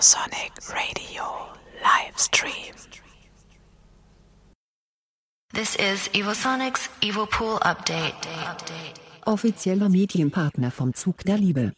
Evosonic Radio Livestream. This is Evosonics Evopool Update. Offizieller Medienpartner vom Zug der Liebe.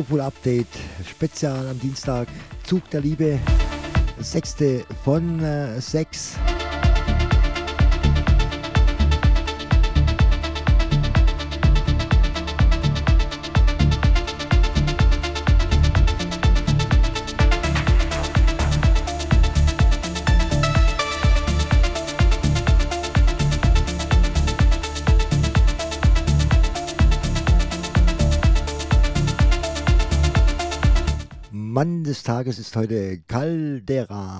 Evopol Update Spezial am Dienstag. Zug der Liebe, sechste von äh, sechs. Des Tages ist heute Caldera.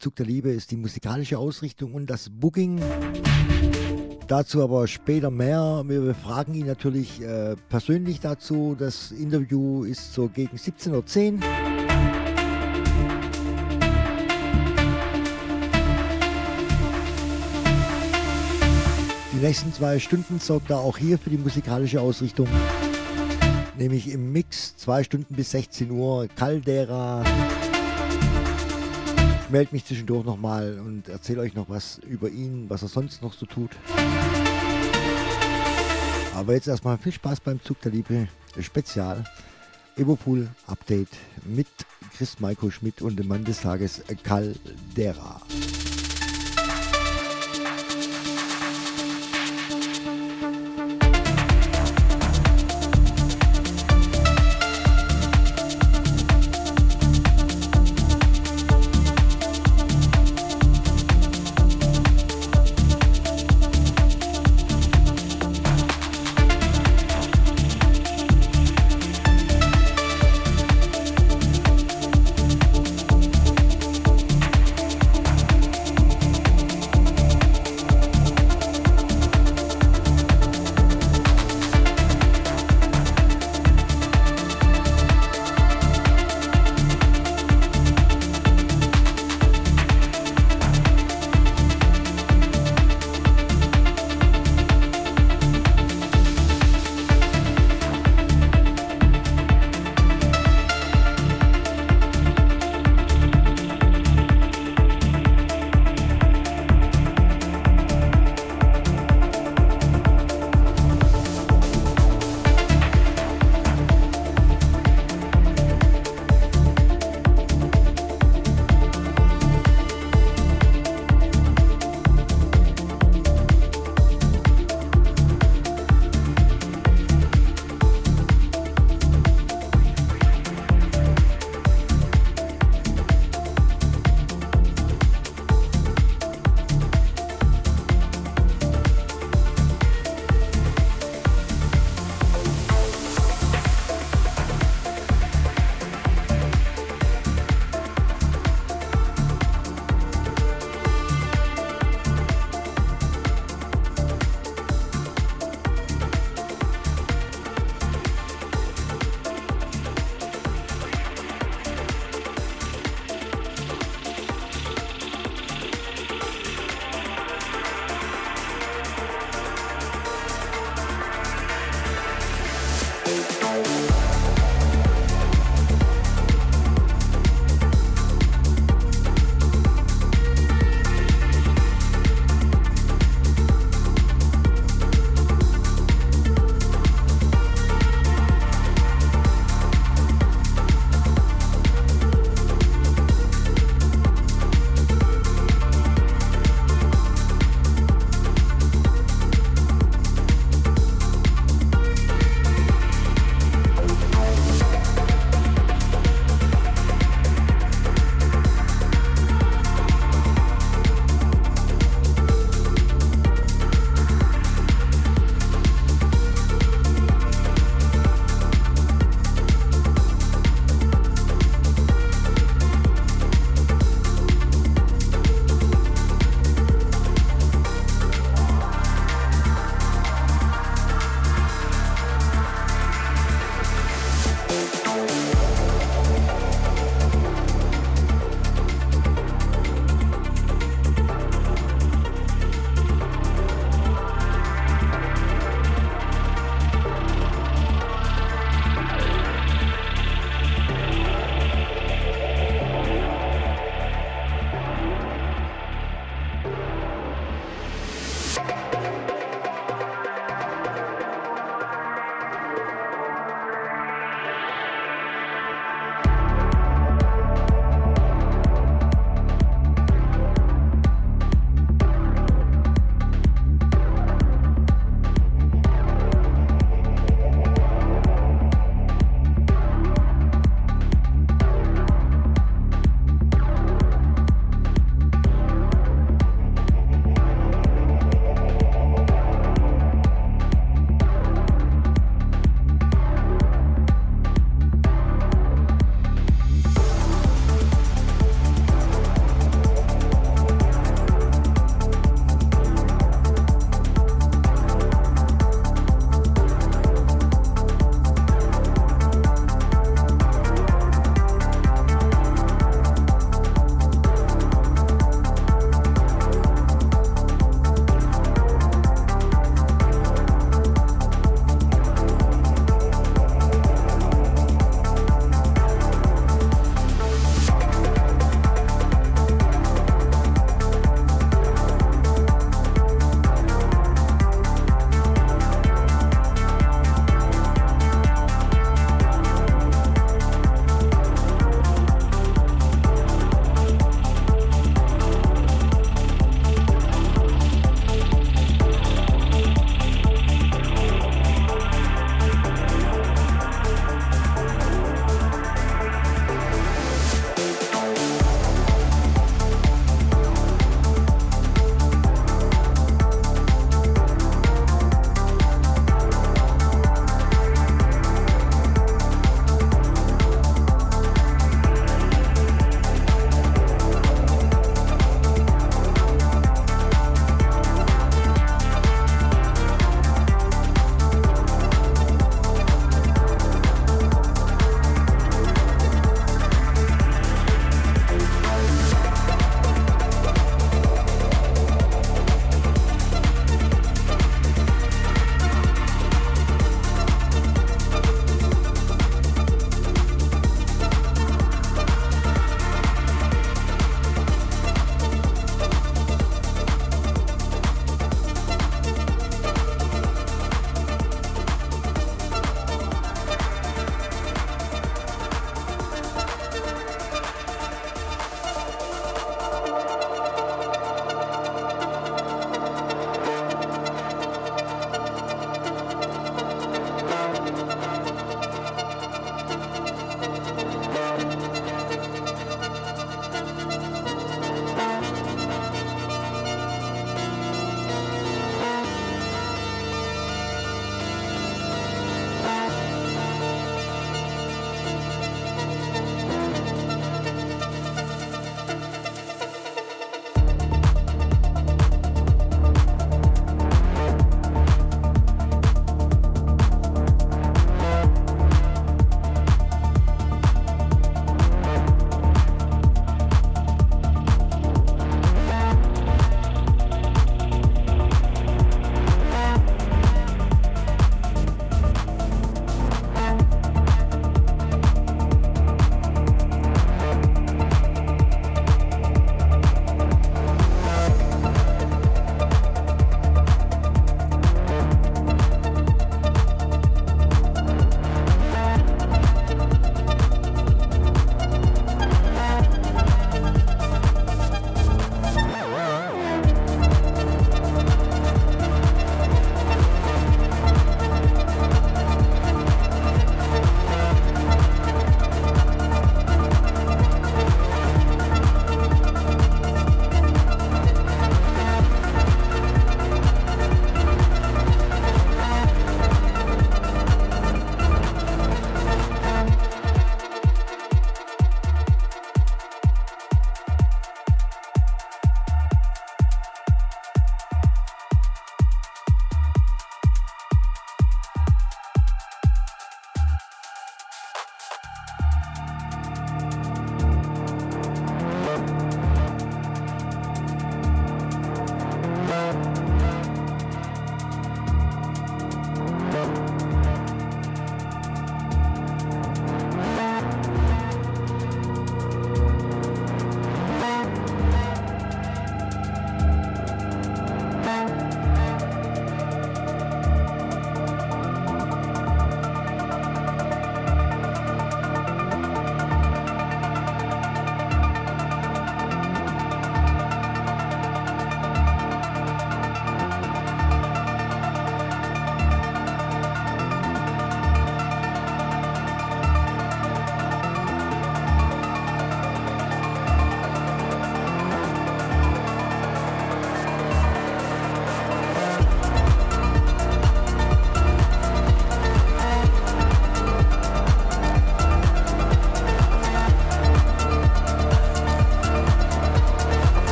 Zug der Liebe ist die musikalische Ausrichtung und das Booking. Dazu aber später mehr. Wir befragen ihn natürlich äh, persönlich dazu. Das Interview ist so gegen 17.10 Uhr. Die nächsten zwei Stunden sorgt er auch hier für die musikalische Ausrichtung. Nämlich im Mix zwei Stunden bis 16 Uhr Caldera melde mich zwischendurch nochmal und erzähle euch noch was über ihn, was er sonst noch so tut. Aber jetzt erstmal viel Spaß beim Zug der Liebe Spezial. Evopool Update mit Chris Maiko Schmidt und dem Mann des Tages Caldera.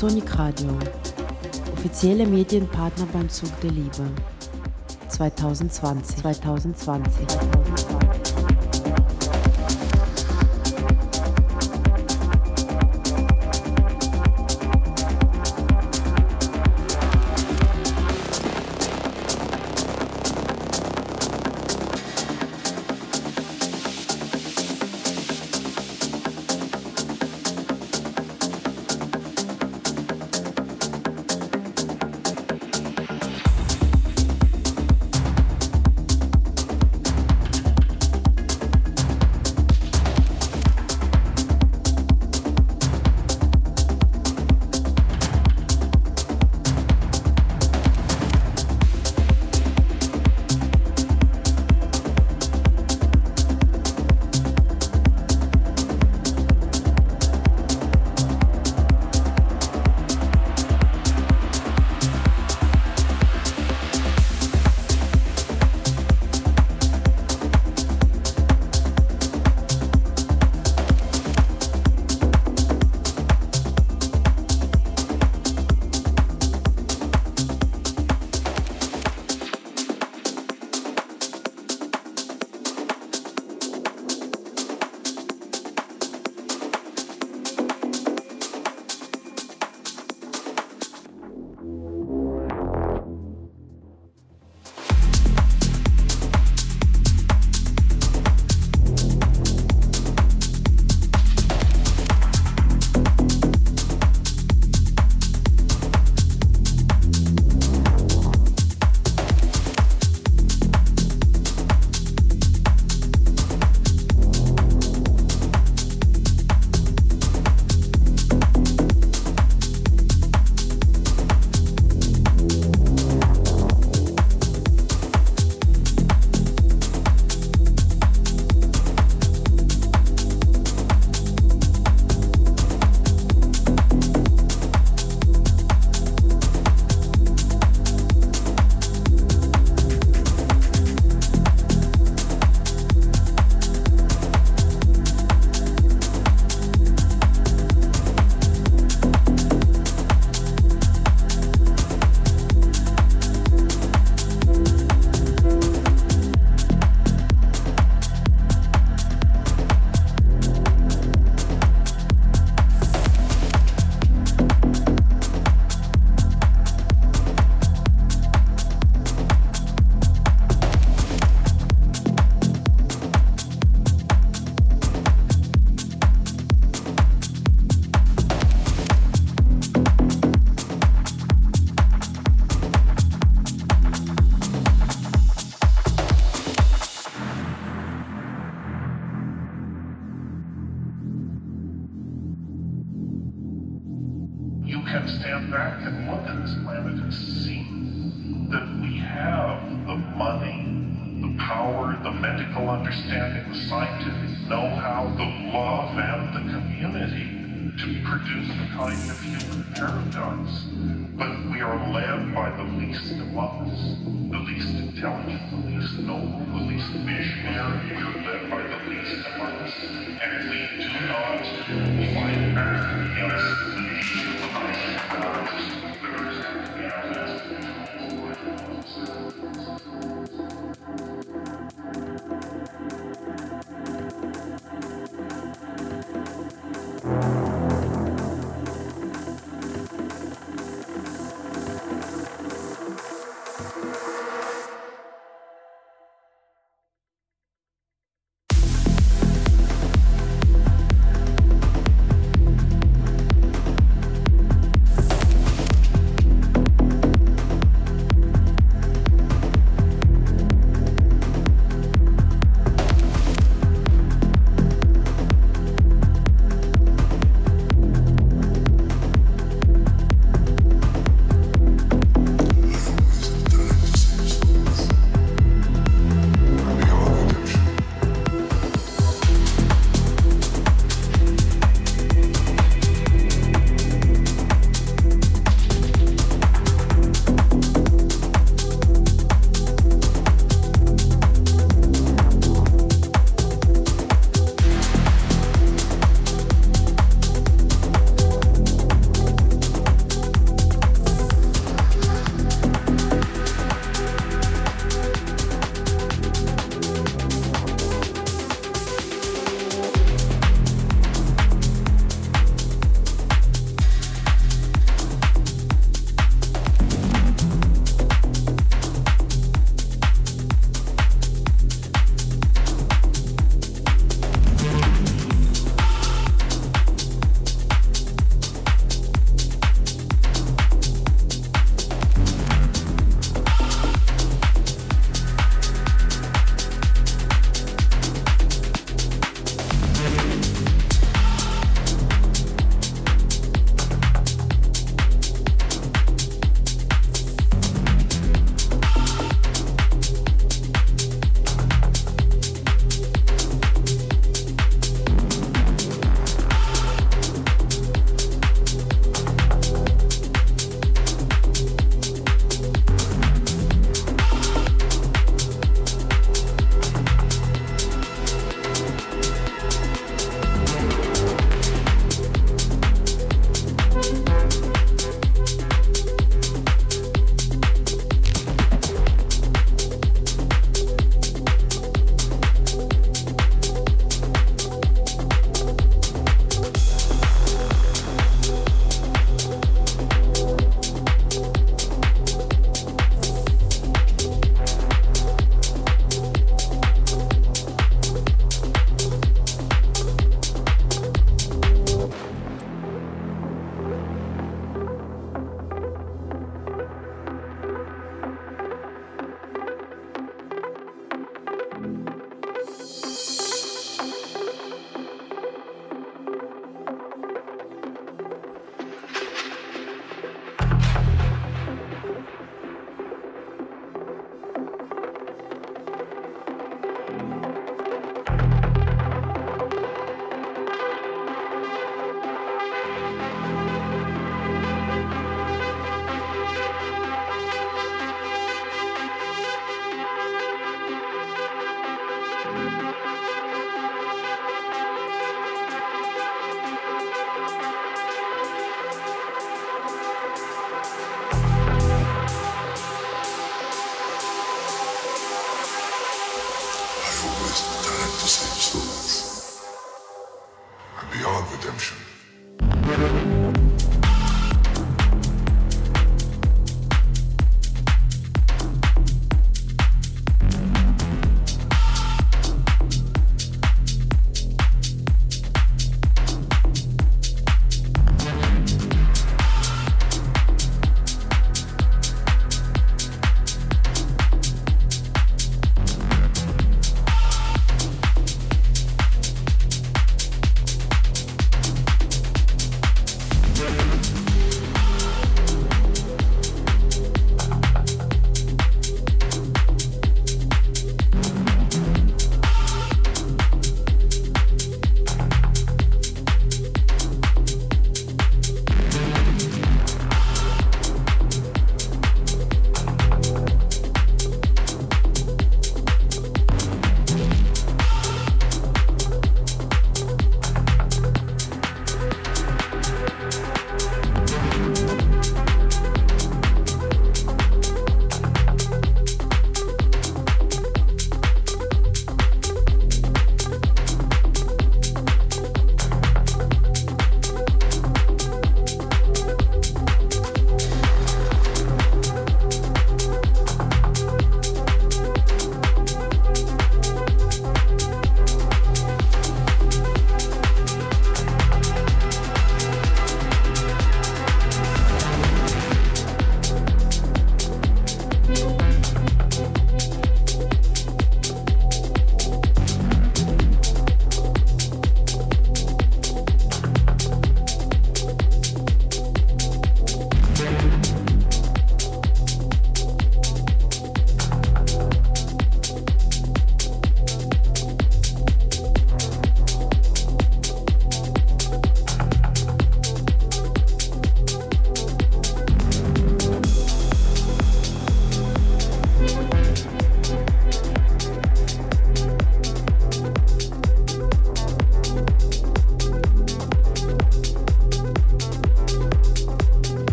Evosonic Radio, offizielle Medienpartner beim Zug der Liebe. 2020. 2020. 2020.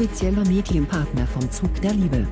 Offizieller Medienpartner vom Zug der Liebe.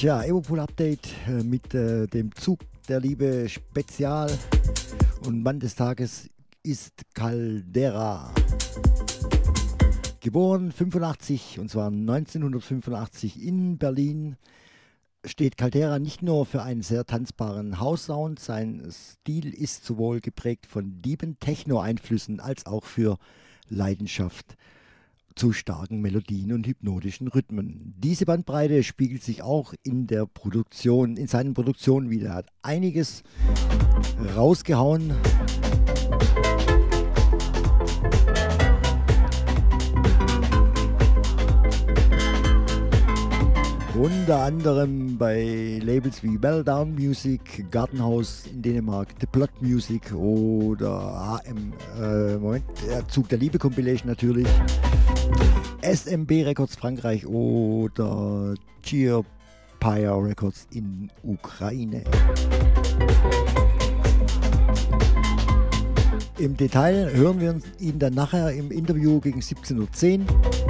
Tja, Evopol Update äh, mit äh, dem Zug der Liebe Spezial. Und Mann des Tages ist Caldera. Geboren 85 und zwar 1985 in Berlin steht Caldera nicht nur für einen sehr tanzbaren House-Sound, sein Stil ist sowohl geprägt von lieben Techno-Einflüssen als auch für Leidenschaft zu starken Melodien und hypnotischen Rhythmen. Diese Bandbreite spiegelt sich auch in der Produktion, in seinen Produktionen wieder. Er hat einiges rausgehauen. Unter anderem bei Labels wie Well Down Music, Gartenhaus in Dänemark, The Plot Music oder HM, äh, Moment, der Zug der Liebe Compilation natürlich, SMB Records Frankreich oder Geopire Records in Ukraine. Im Detail hören wir ihn dann nachher im Interview gegen 17.10 Uhr.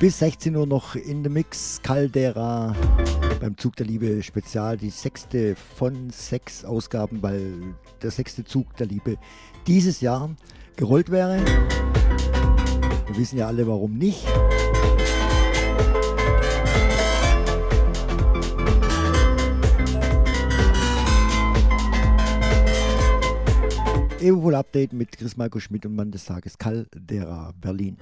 Bis 16 Uhr noch in the Mix Caldera beim Zug der Liebe Spezial, die sechste von sechs Ausgaben, weil der sechste Zug der Liebe dieses Jahr gerollt wäre. Wir wissen ja alle, warum nicht. Evopol Update mit Chris Marco Schmidt und Mann des Tages Caldera Berlin.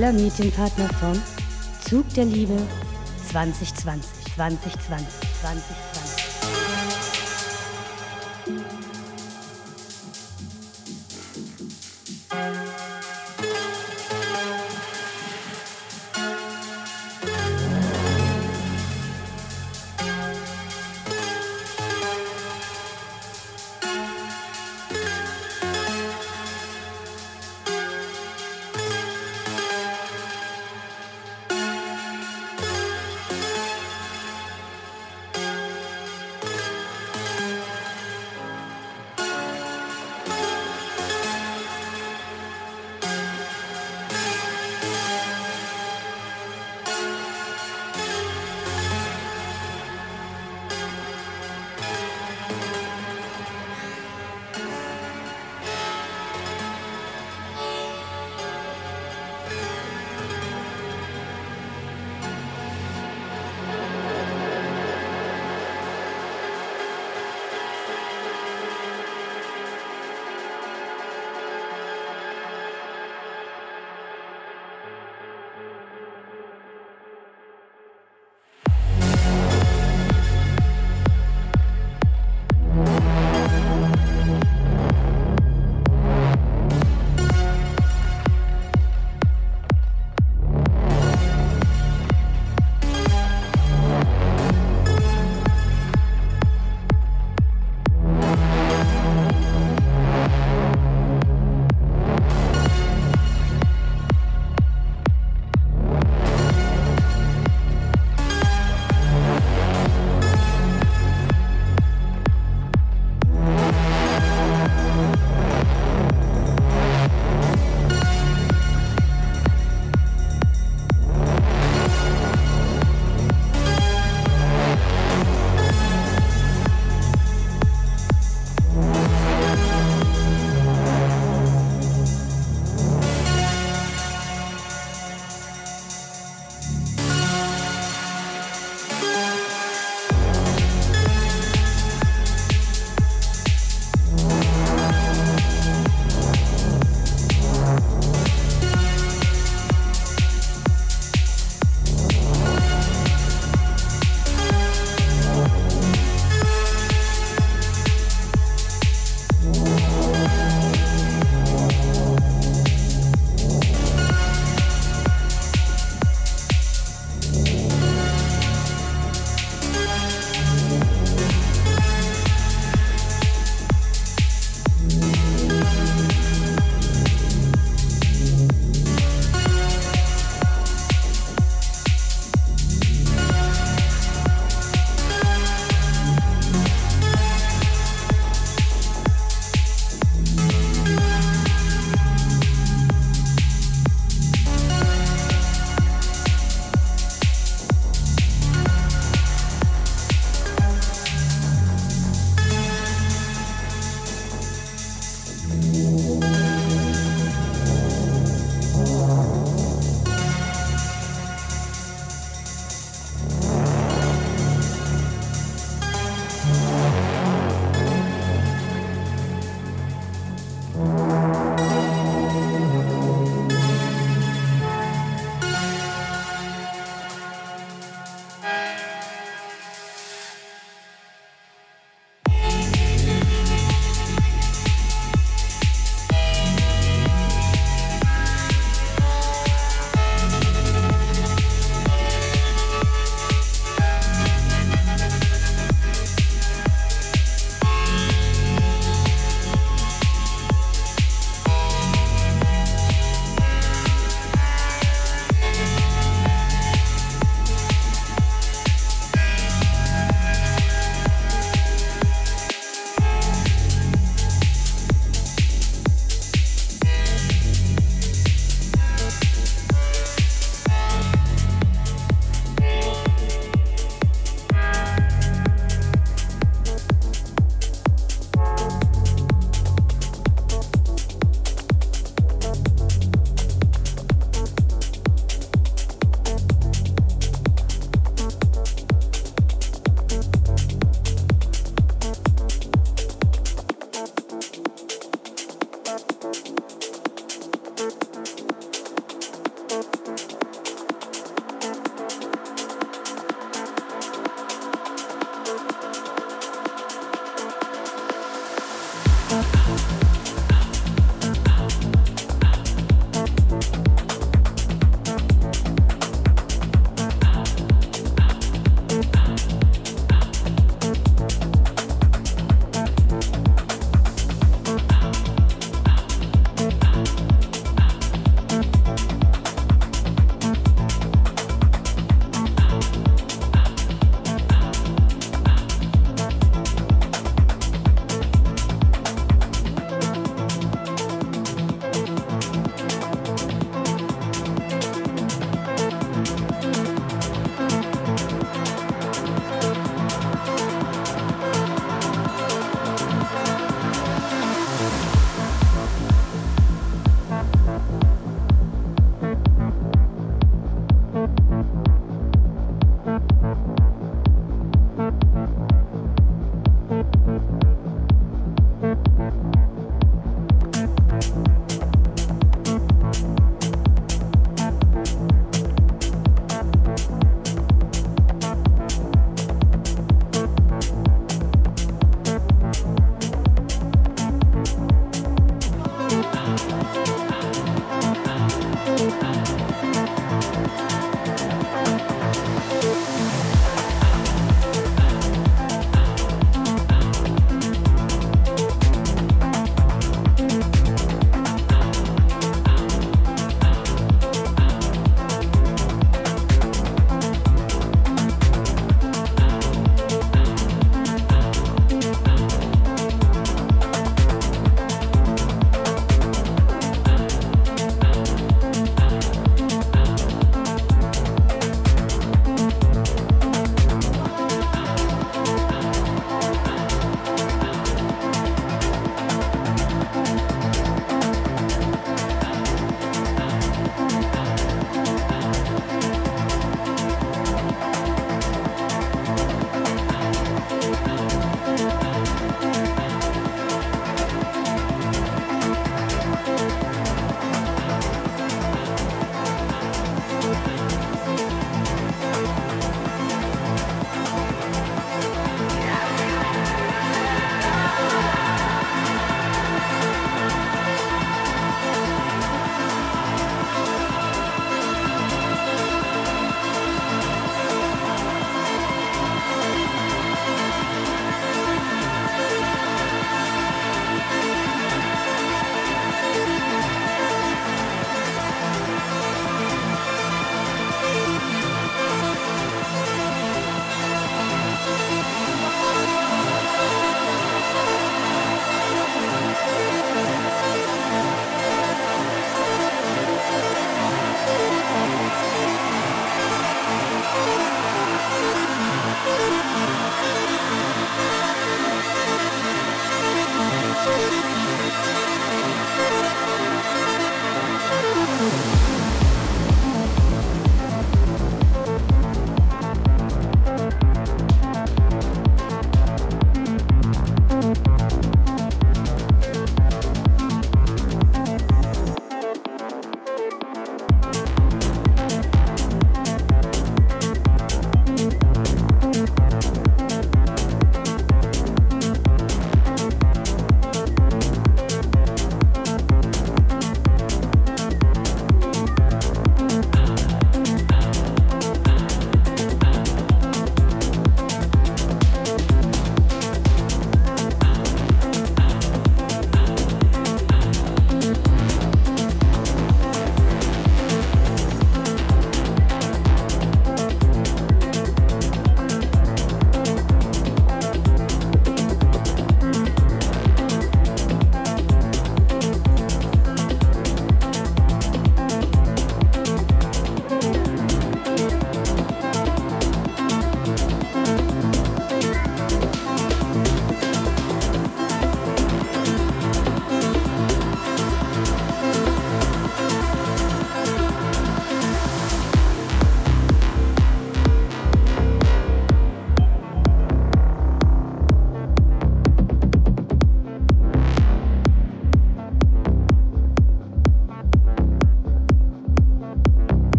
Offizieller Medienpartner vom Zug der Liebe 2020, 2020, 2020.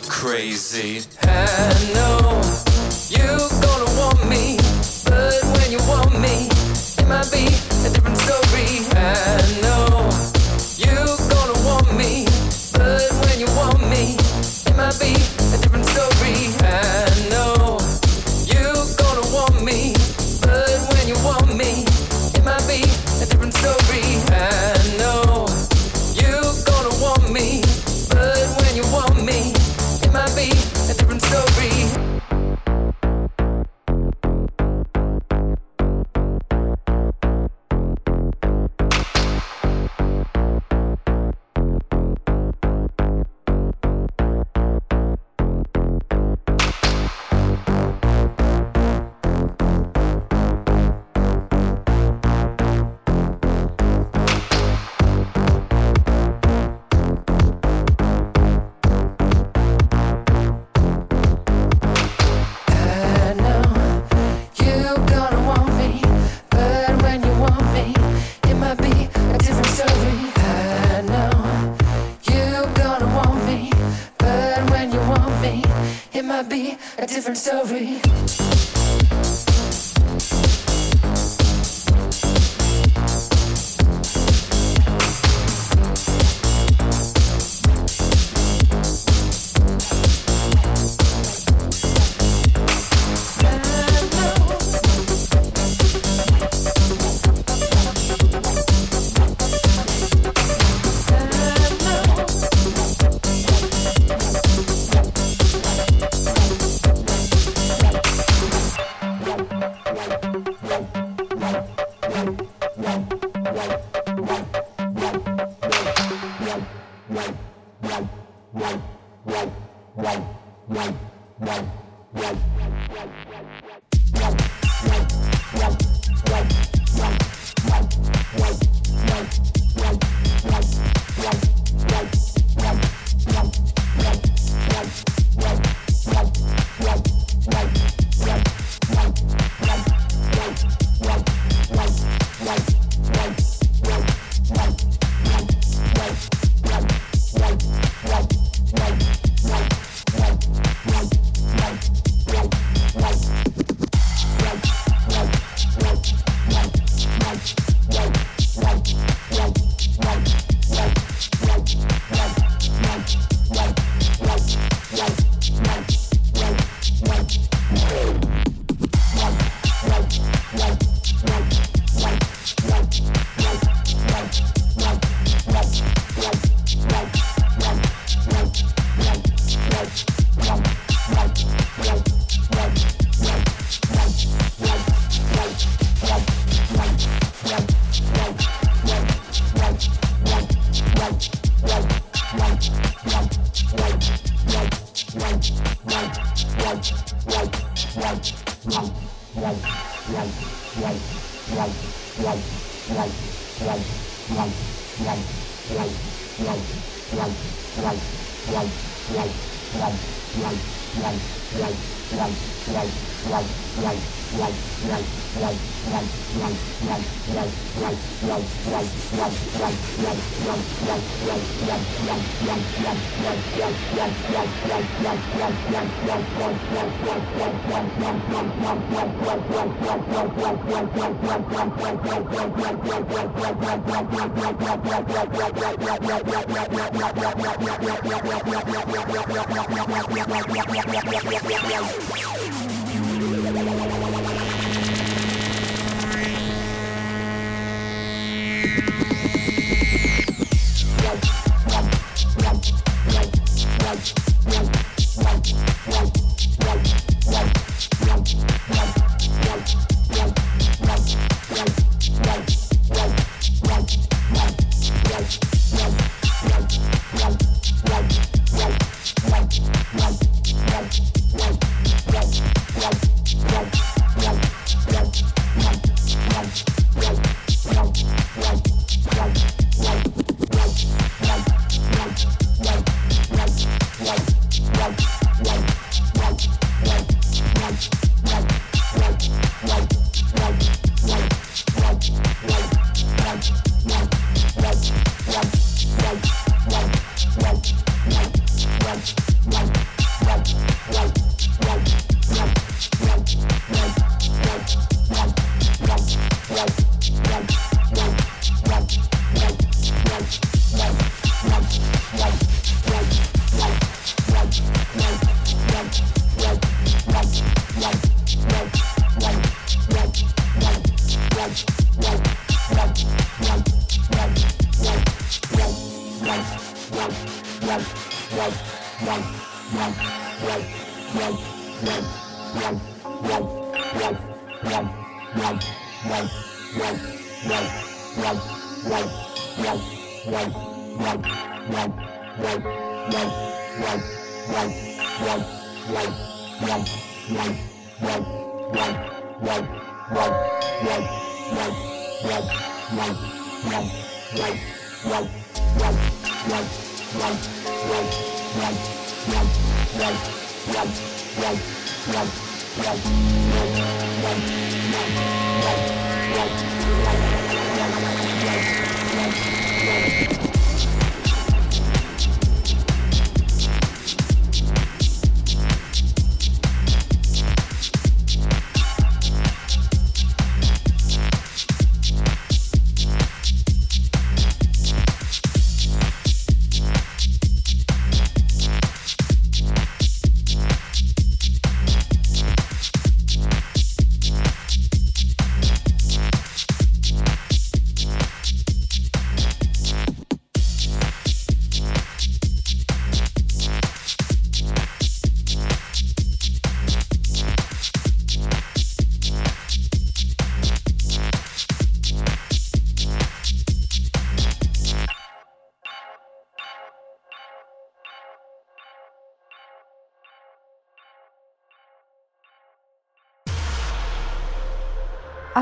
crazy.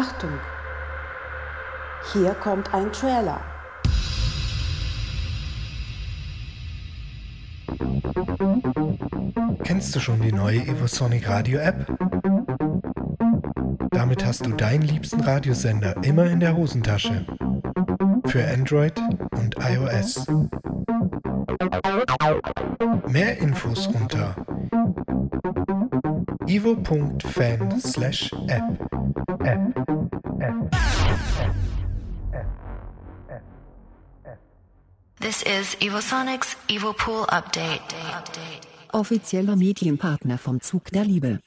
Achtung! Hier kommt ein Trailer. Kennst du schon die neue Evosonic Radio App? Damit hast du deinen liebsten Radiosender immer in der Hosentasche. Für Android und iOS. Mehr Infos unter ivo.fan/app. is Evosonics Evo Pool Update. Offizieller Medienpartner vom Zug der Liebe.